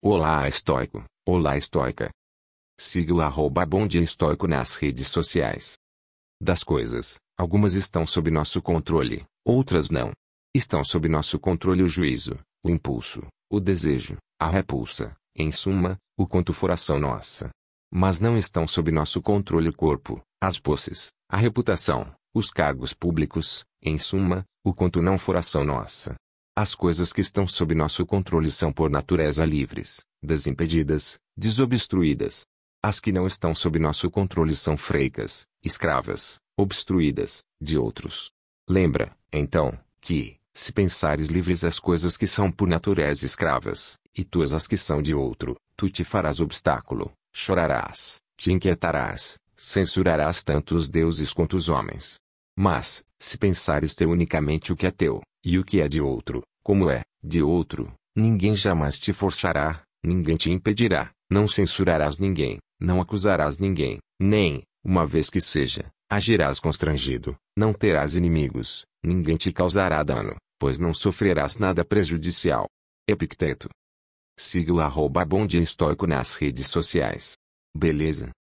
Olá estoico, olá estoica. Siga o arroba Bom Dia Estoico nas redes sociais. Das coisas, algumas estão sob nosso controle, outras não. Estão sob nosso controle o juízo, o impulso, o desejo, a repulsa, em suma, o quanto for ação nossa. Mas não estão sob nosso controle o corpo, as posses, a reputação, os cargos públicos, em suma, o quanto não for ação nossa. As coisas que estão sob nosso controle são por natureza livres, desimpedidas, desobstruídas. As que não estão sob nosso controle são freicas, escravas, obstruídas, de outros. Lembra, então, que, se pensares livres as coisas que são por natureza escravas, e tuas as que são de outro, tu te farás obstáculo, chorarás, te inquietarás, censurarás tanto os deuses quanto os homens. Mas, se pensares ter unicamente o que é teu, e o que é de outro, como é, de outro, ninguém jamais te forçará, ninguém te impedirá, não censurarás ninguém, não acusarás ninguém, nem, uma vez que seja, agirás constrangido, não terás inimigos, ninguém te causará dano, pois não sofrerás nada prejudicial. Epicteto. Siga o arroba Bom Dia Estoico nas redes sociais. Beleza?